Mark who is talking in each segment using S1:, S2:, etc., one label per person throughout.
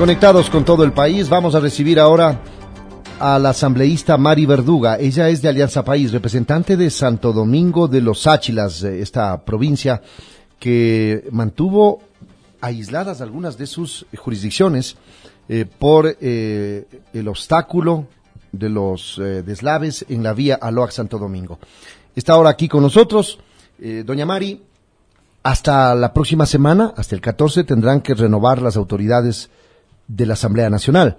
S1: Conectados con todo el país, vamos a recibir ahora a la asambleísta Mari Verduga. Ella es de Alianza País, representante de Santo Domingo de los Áchilas, esta provincia que mantuvo aisladas algunas de sus jurisdicciones eh, por eh, el obstáculo de los eh, deslaves en la vía Aloac Santo Domingo. Está ahora aquí con nosotros. Eh, doña Mari, hasta la próxima semana, hasta el 14, tendrán que renovar las autoridades de la Asamblea Nacional.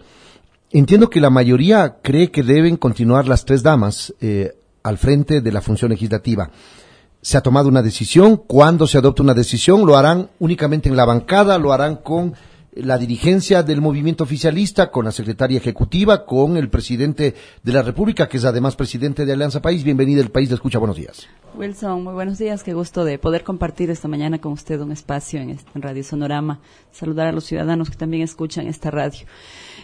S1: Entiendo que la mayoría cree que deben continuar las tres damas eh, al frente de la función legislativa. Se ha tomado una decisión. ¿Cuándo se adopta una decisión? ¿Lo harán únicamente en la bancada? ¿Lo harán con la dirigencia del movimiento oficialista, con la secretaria ejecutiva, con el presidente de la República, que es además presidente de Alianza País. Bienvenida el país de escucha. Buenos días.
S2: Wilson, muy buenos días. Qué gusto de poder compartir esta mañana con usted un espacio en, este, en Radio Sonorama. Saludar a los ciudadanos que también escuchan esta radio.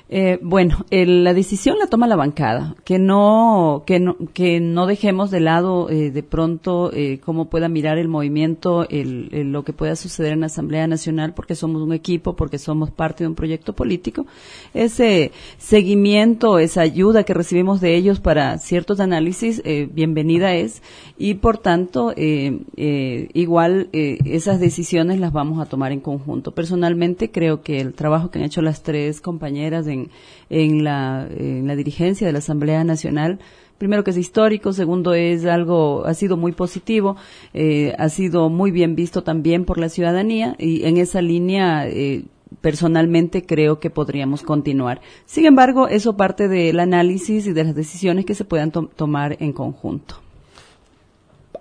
S2: Eh, bueno, el, la decisión la toma la bancada, que no que no que no dejemos de lado eh, de pronto eh, cómo pueda mirar el movimiento, el, lo que pueda suceder en la Asamblea Nacional, porque somos un equipo, porque somos parte de un proyecto político. Ese seguimiento, esa ayuda que recibimos de ellos para ciertos análisis, eh, bienvenida es, y por tanto eh, eh, igual esas decisiones las vamos a tomar en conjunto. Personalmente creo que el trabajo que han hecho las tres compañeras de en, la, en la dirigencia de la Asamblea Nacional primero que es histórico, segundo es algo, ha sido muy positivo, eh, ha sido muy bien visto también por la ciudadanía y en esa línea eh, personalmente creo que podríamos continuar. Sin embargo, eso parte del análisis y de las decisiones que se puedan to tomar en conjunto.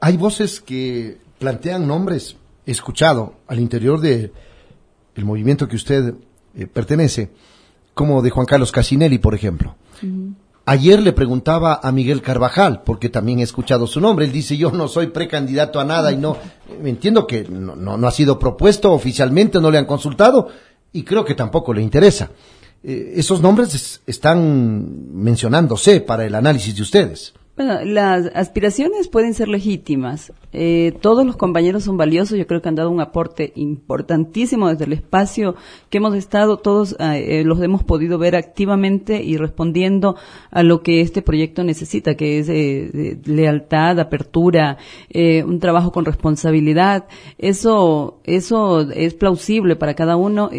S1: Hay voces que plantean nombres, he escuchado al interior de el movimiento que usted eh, pertenece, como de Juan Carlos Casinelli, por ejemplo. Ayer le preguntaba a Miguel Carvajal, porque también he escuchado su nombre, él dice yo no soy precandidato a nada y no, entiendo que no, no, ha sido propuesto oficialmente, no le han consultado y creo que tampoco le interesa. Eh, esos nombres están mencionándose para el análisis de ustedes.
S2: Bueno, las aspiraciones pueden ser legítimas. Eh, todos los compañeros son valiosos. Yo creo que han dado un aporte importantísimo desde el espacio que hemos estado. Todos eh, los hemos podido ver activamente y respondiendo a lo que este proyecto necesita, que es eh, lealtad, apertura, un trabajo con responsabilidad. Eso, eso es plausible para cada uno.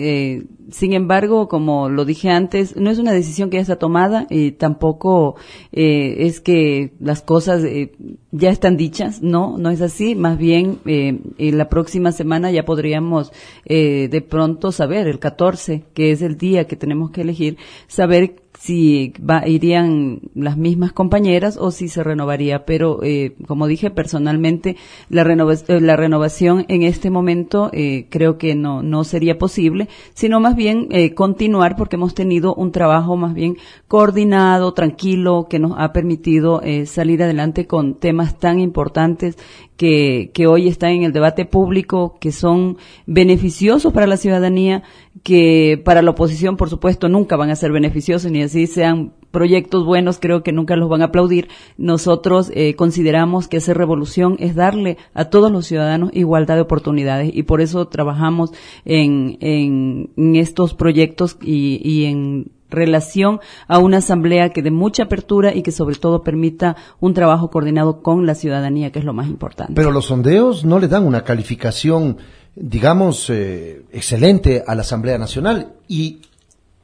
S2: Sin embargo, como lo dije antes, no es una decisión que ya está tomada y tampoco es que las cosas eh, ya están dichas, no, no es así, más bien eh, en la próxima semana ya podríamos eh, de pronto saber, el 14, que es el día que tenemos que elegir, saber si va, irían las mismas compañeras o si se renovaría. Pero, eh, como dije personalmente, la, eh, la renovación en este momento eh, creo que no, no sería posible, sino más bien eh, continuar porque hemos tenido un trabajo más bien coordinado, tranquilo, que nos ha permitido eh, salir adelante con temas tan importantes que, que hoy están en el debate público, que son beneficiosos para la ciudadanía, que para la oposición, por supuesto, nunca van a ser beneficiosos, ni así sean proyectos buenos, creo que nunca los van a aplaudir. Nosotros eh, consideramos que hacer revolución es darle a todos los ciudadanos igualdad de oportunidades y por eso trabajamos en, en, en estos proyectos y, y en relación a una asamblea que dé mucha apertura y que sobre todo permita un trabajo coordinado con la ciudadanía, que es lo más importante.
S1: Pero los sondeos no le dan una calificación, digamos, eh, excelente a la Asamblea Nacional y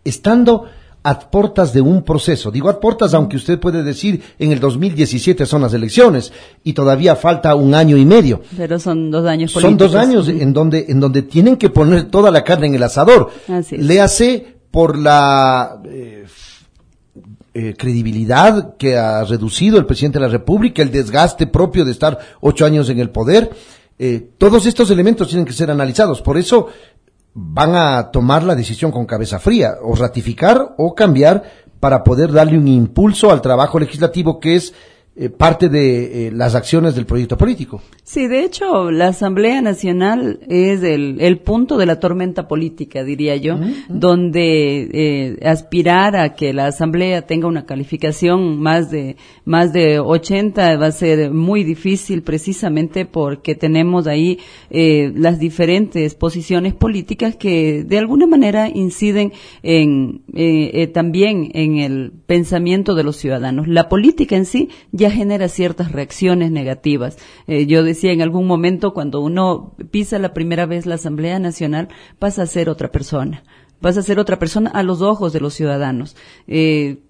S1: estando a portas de un proceso. Digo a portas, aunque usted puede decir en el 2017 son las elecciones y todavía falta un año y medio.
S2: Pero son dos años
S1: políticos. Son dos años en donde, en donde tienen que poner toda la carne en el asador.
S2: Así es.
S1: Le hace por la eh, eh, credibilidad que ha reducido el presidente de la República, el desgaste propio de estar ocho años en el poder. Eh, todos estos elementos tienen que ser analizados. Por eso van a tomar la decisión con cabeza fría, o ratificar o cambiar para poder darle un impulso al trabajo legislativo que es eh, parte de eh, las acciones del proyecto político.
S2: Sí, de hecho, la Asamblea Nacional es el, el punto de la tormenta política, diría yo, donde eh, aspirar a que la Asamblea tenga una calificación más de más de 80 va a ser muy difícil, precisamente porque tenemos ahí las diferentes posiciones políticas que de alguna manera inciden en también en el pensamiento de los ciudadanos. La política en sí ya genera ciertas reacciones negativas. Eh, yo decía en algún momento, cuando uno pisa la primera vez la Asamblea Nacional, pasa a ser otra persona. Vas a ser otra persona a los ojos de los ciudadanos. Eh,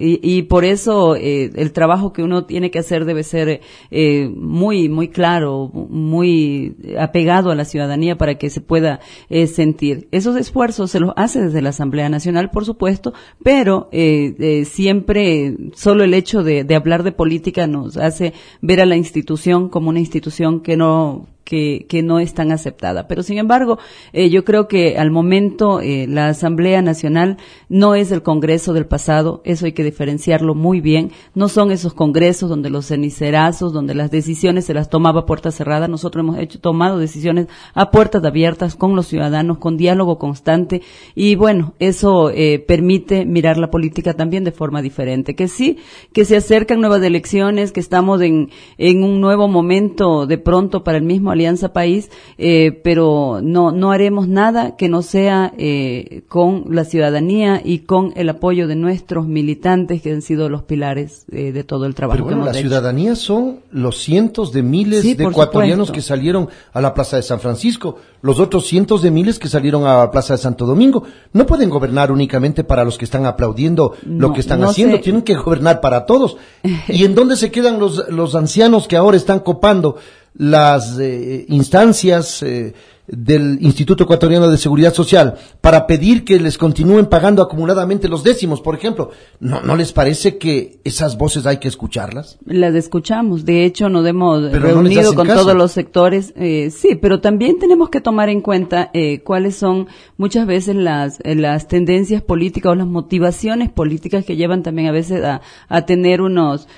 S2: y, y por eso eh, el trabajo que uno tiene que hacer debe ser eh, muy, muy claro, muy apegado a la ciudadanía para que se pueda eh, sentir. Esos esfuerzos se los hace desde la Asamblea Nacional, por supuesto, pero eh, eh, siempre solo el hecho de, de hablar de política nos hace ver a la institución como una institución que no que, que no es tan aceptada. Pero sin embargo, eh, yo creo que al momento eh, la Asamblea Nacional no es el Congreso del pasado, eso hay que diferenciarlo muy bien. No son esos congresos donde los cenicerazos, donde las decisiones se las tomaba a puerta cerrada. Nosotros hemos hecho, tomado decisiones a puertas abiertas con los ciudadanos, con diálogo constante. Y bueno, eso eh, permite mirar la política también de forma diferente. Que sí, que se acercan nuevas elecciones, que estamos en, en un nuevo momento de pronto para el mismo Alianza País, eh, pero no, no haremos nada que no sea eh, con la ciudadanía y con el apoyo de nuestros militantes que han sido los pilares eh, de todo el trabajo.
S1: Pero bueno,
S2: que hemos
S1: la
S2: hecho.
S1: ciudadanía son los cientos de miles
S2: Sí,
S1: de ecuatorianos
S2: supuesto.
S1: que salieron a la Plaza de San Francisco, los otros cientos de miles que salieron a la Plaza de Santo Domingo. No pueden gobernar únicamente para los que están aplaudiendo lo que están
S2: no
S1: haciendo,
S2: sé.
S1: tienen que gobernar para todos. ¿Y en dónde se quedan los, los ancianos que ahora están copando las eh, instancias eh, del Instituto Ecuatoriano de Seguridad Social para pedir que les continúen pagando acumuladamente los décimos, por ejemplo? ¿No, ¿No les parece que esas voces hay que escucharlas?
S2: Las escuchamos, de hecho nos hemos
S1: Pero
S2: reunido con
S1: caso.
S2: todos los sectores, eh, sí, pero también tenemos que tomar en cuenta eh, cuáles son muchas veces las, eh, las tendencias políticas o las motivaciones políticas que llevan también a veces a, a tener unos...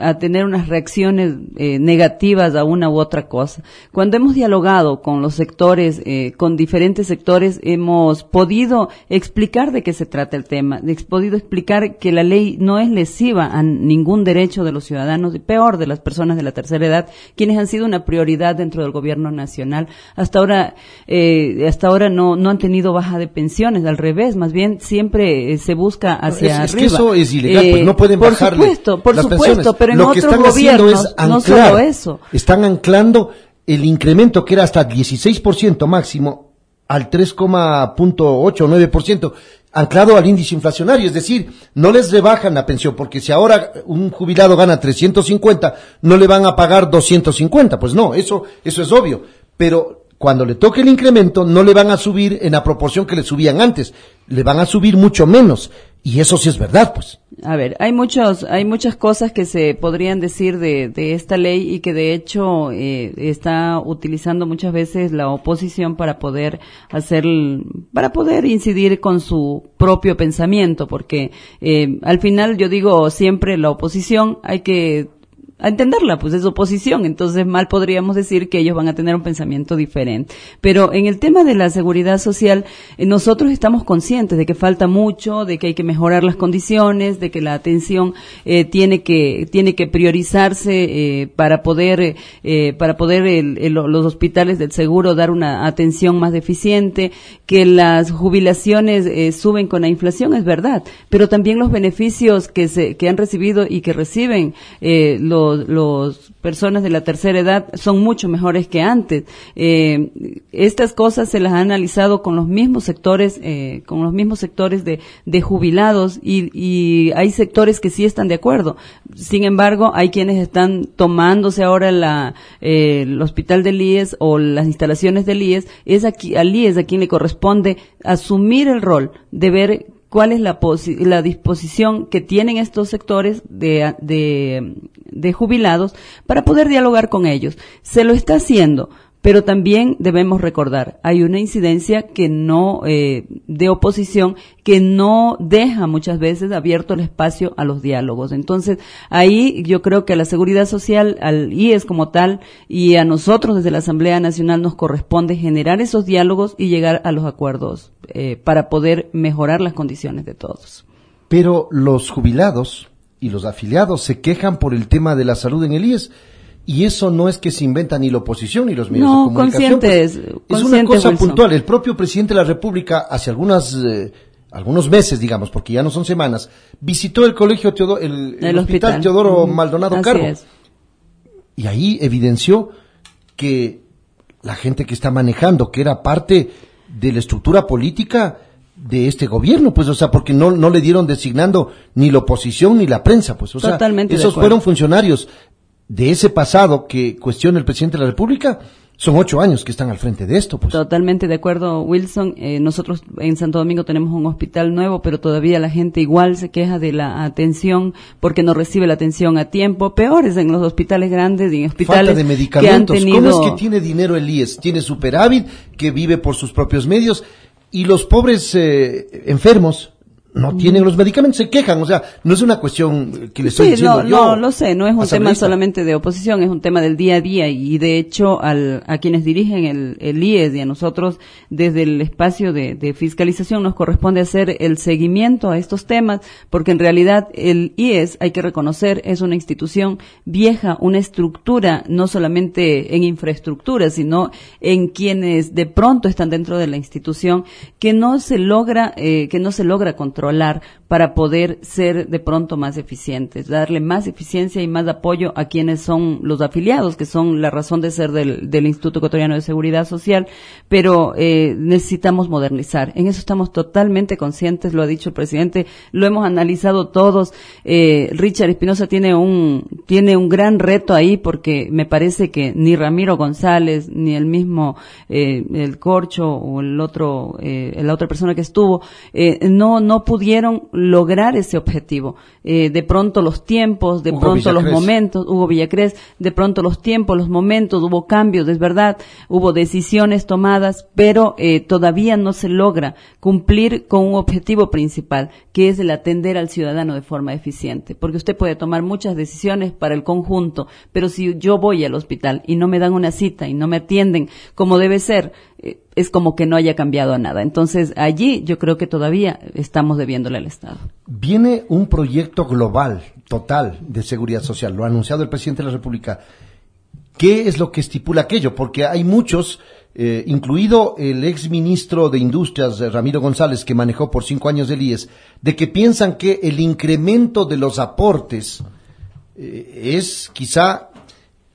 S2: Eh, a tener unas reacciones eh, negativas a una u otra cosa. Cuando hemos dialogado con los sectores, eh, con diferentes sectores, hemos podido explicar de qué se trata el tema, hemos podido explicar que la ley no es lesiva a ningún derecho de los ciudadanos, y peor de las personas de la tercera edad, quienes han sido una prioridad dentro del gobierno nacional. Hasta ahora, eh, hasta ahora no, no han tenido baja de pensiones, al revés, más bien siempre eh, se busca hacia
S1: es
S2: arriba.
S1: que eso es ilegal, pues
S2: Eh,
S1: no pueden
S2: por
S1: bajarle
S2: supuesto, por
S1: las
S2: supuesto,
S1: pensiones.
S2: pero en
S1: Lo que están haciendo es anclar,
S2: eso.
S1: están anclando el incremento que era hasta 16% máximo al 3,8 o 9%, anclado al índice inflacionario, es decir, no les rebajan la pensión, porque si ahora un jubilado gana 350, no le van a pagar 250, pues no, eso, eso es obvio, pero cuando le toque el incremento, no le van a subir en la proporción que le subían antes, le van a subir mucho menos, y eso sí es verdad, pues.
S2: A ver, hay muchos, hay muchas cosas que se podrían decir de, de esta ley y que de hecho eh, está utilizando muchas veces la oposición para poder hacer, para poder incidir con su propio pensamiento, porque eh, al final yo digo siempre la oposición hay que a entenderla, pues es oposición, entonces mal podríamos decir que ellos van a tener un pensamiento diferente. Pero en el tema de la seguridad social, eh, nosotros estamos conscientes de que falta mucho, de que hay que mejorar las condiciones, de que la atención eh, tiene que tiene que priorizarse eh, para poder eh, para poder el- los hospitales del seguro dar una atención más deficiente, que las jubilaciones eh, suben con la inflación es verdad, pero también los beneficios que se que han recibido y que reciben eh, los los personas de la tercera edad son mucho mejores que antes. Eh, estas cosas se las ha analizado con los mismos sectores, eh, con los mismos sectores de, de jubilados y, y hay sectores que sí están de acuerdo. Sin embargo, hay quienes están tomándose ahora la, eh, el hospital del IES o las instalaciones del IES. Es aquí, al IES a quien le corresponde asumir el rol de ver cuál es la, la disposición que tienen estos sectores de, de, de jubilados para poder dialogar con ellos. Se lo está haciendo pero también debemos recordar, hay una incidencia que no, eh, de oposición, que no deja muchas veces abierto el espacio a los diálogos. Entonces, ahí yo creo que a la seguridad social, al IES como tal, y a nosotros desde la Asamblea Nacional nos corresponde generar esos diálogos y llegar a los acuerdos eh, para poder mejorar las condiciones de todos.
S1: Pero los jubilados y los afiliados se quejan por el tema de la salud en el IES y eso no es que se inventa ni la oposición ni los medios de comunicación.
S2: Conscientes,
S1: pues, es una cosa puntual. El propio presidente de la República hace algunas eh, algunos meses, digamos, porque ya no son semanas, visitó el colegio Teodoro, el, hospital. Teodoro Maldonado Carbo. Y ahí evidenció que la gente que está manejando, que era parte de la estructura política de este gobierno, pues, o sea, porque no, no le dieron designando ni la oposición ni la prensa, pues, o sea, esos fueron funcionarios de ese pasado que cuestiona el presidente de la República, son ocho años que están al frente de esto. Pues.
S2: Totalmente de acuerdo, Wilson. Eh, nosotros en Santo Domingo tenemos un hospital nuevo, pero todavía la gente igual se queja de la atención porque no recibe la atención a tiempo. Peores en los hospitales grandes y en hospitales
S1: Falta de medicamentos. Que han tenido... ¿Cómo es que tiene dinero el IES? Tiene superávit, que vive por sus propios medios y los pobres eh, enfermos no tienen los medicamentos, se quejan, o sea, no es una cuestión que les estoy diciendo
S2: no, No, lo sé, no es un tema solamente de oposición, es un tema del día a día. Y de hecho al, a quienes dirigen el, el IES y a nosotros desde el espacio de, de, fiscalización nos corresponde hacer el seguimiento a estos temas porque en realidad el IES, hay que reconocer, es una institución vieja, una estructura no solamente en infraestructura, sino en quienes de pronto están dentro de la institución que no se logra, eh, que no se logra controlar controlar para poder ser de pronto más eficientes, darle más eficiencia y más apoyo a quienes son los afiliados, que son la razón de ser del, del Instituto Ecuatoriano de Seguridad Social, pero eh, necesitamos modernizar. En eso estamos totalmente conscientes, lo ha dicho el presidente, lo hemos analizado todos. Eh, Richard Espinosa tiene un, tiene un gran reto ahí porque me parece que ni Ramiro González, ni el mismo, eh, el Corcho o el otro, eh, la otra persona que estuvo, eh, no, no pudieron lograr ese objetivo. Eh, de pronto los tiempos, de pronto los momentos, hubo Villacrés, de pronto los tiempos, los momentos, hubo cambios, es verdad, hubo decisiones tomadas, pero eh, todavía no se logra cumplir con un objetivo principal, que es el atender al ciudadano de forma eficiente. Porque usted puede tomar muchas decisiones para el conjunto, pero si yo voy al hospital y no me dan una cita y no me atienden como debe ser, eh, es como que no haya cambiado nada. Entonces, allí yo creo que todavía estamos debiéndole al Estado.
S1: Viene un proyecto global, total, de seguridad social. Lo ha anunciado el presidente de la República. ¿Qué es lo que estipula aquello? Porque hay muchos, eh, incluido el ex ministro de Industrias, eh, Ramiro González, que manejó por cinco años el IES, de que piensan que el incremento de los aportes es quizá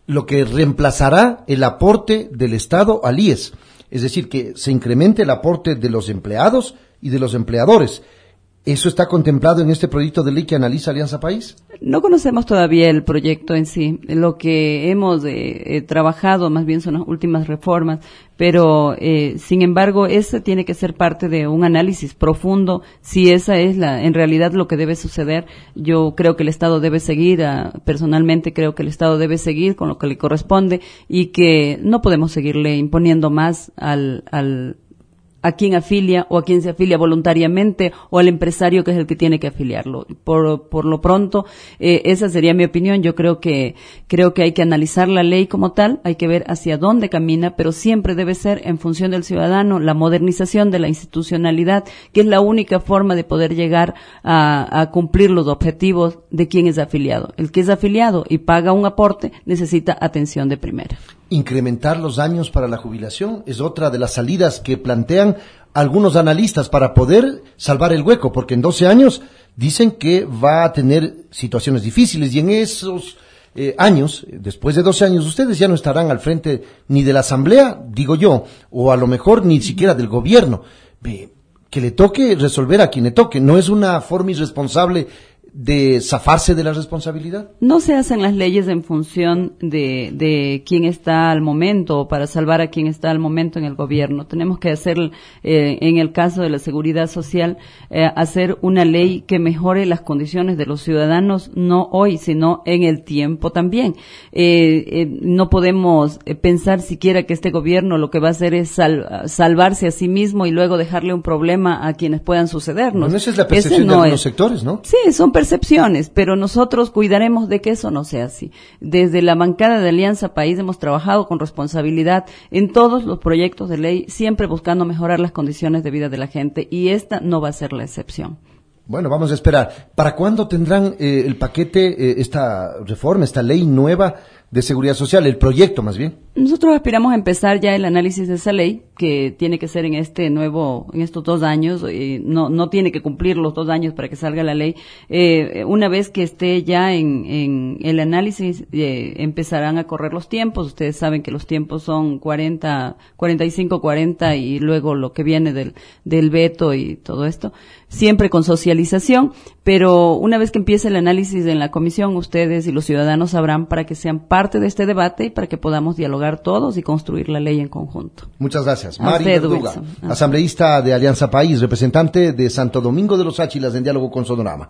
S1: lo que reemplazará el aporte del Estado al IES es decir, que se incremente el aporte de los empleados y de los empleadores. ¿Eso está contemplado en este proyecto de ley que analiza Alianza País?
S2: No conocemos todavía el proyecto en sí. Lo que hemos eh, eh, trabajado más bien son las últimas reformas, pero eh, sin embargo, ese tiene que ser parte de un análisis profundo. Si esa es la, en realidad lo que debe suceder, yo creo que el Estado debe seguir, ah, personalmente creo que el Estado debe seguir con lo que le corresponde y que no podemos seguirle imponiendo más al, al a quien afilia o a quien se afilia voluntariamente o al empresario que es el que tiene que afiliarlo. Por, por lo pronto, eh, esa sería mi opinión. Yo creo que, creo que hay que analizar la ley como tal, hay que ver hacia dónde camina, pero siempre debe ser en función del ciudadano la modernización de la institucionalidad, que es la única forma de poder llegar a, a cumplir los objetivos de quien es afiliado. El que es afiliado y paga un aporte necesita atención de primera.
S1: Incrementar los años para la jubilación es otra de las salidas que plantean algunos analistas para poder salvar el hueco, porque en 12 años dicen que va a tener situaciones difíciles y en esos eh, años, después de 12 años, ustedes ya no estarán al frente ni de la Asamblea, digo yo, o a lo mejor ni siquiera del gobierno. que le toque resolver a quien le toque. No es una forma irresponsable de zafarse de la responsabilidad?
S2: No se hacen las leyes en función de, de quién está al momento o para salvar a quien está al momento en el gobierno. Tenemos que hacer, eh, en el caso de la seguridad social, eh, hacer una ley que mejore las condiciones de los ciudadanos, no hoy, sino en el tiempo también. Eh, no podemos pensar siquiera que este gobierno lo que va a hacer es salvarse a sí mismo y luego dejarle un problema a quienes puedan sucedernos.
S1: esa es la percepción de los sectores, ¿no?
S2: Sí, son percepciones, pero nosotros cuidaremos de que eso no sea así. Desde la bancada de Alianza País hemos trabajado con responsabilidad en todos los proyectos de ley, siempre buscando mejorar las condiciones de vida de la gente y esta no va a ser la excepción.
S1: Bueno, vamos a esperar. ¿Para cuándo tendrán eh, el paquete, eh, esta reforma, esta ley nueva de seguridad social, el proyecto más bien?
S2: Nosotros aspiramos a empezar ya el análisis de esa ley, que tiene que ser en este nuevo, en estos dos años, no, no tiene que cumplir los dos años para que salga la ley. Eh, una vez que esté ya en, en el análisis, eh, empezarán a correr los tiempos. Ustedes saben que los tiempos son 40, 45, 40 y luego lo que viene del, del veto y todo esto. Siempre con socialización, pero una vez que empiece el análisis en la comisión, ustedes y los ciudadanos sabrán para que sean parte de este debate y para que podamos dialogar todos y construir la ley en conjunto.
S1: Muchas gracias. Mari Verduga, asambleísta de Alianza País, representante de Santo Domingo de los Áchilas en diálogo con Sonorama.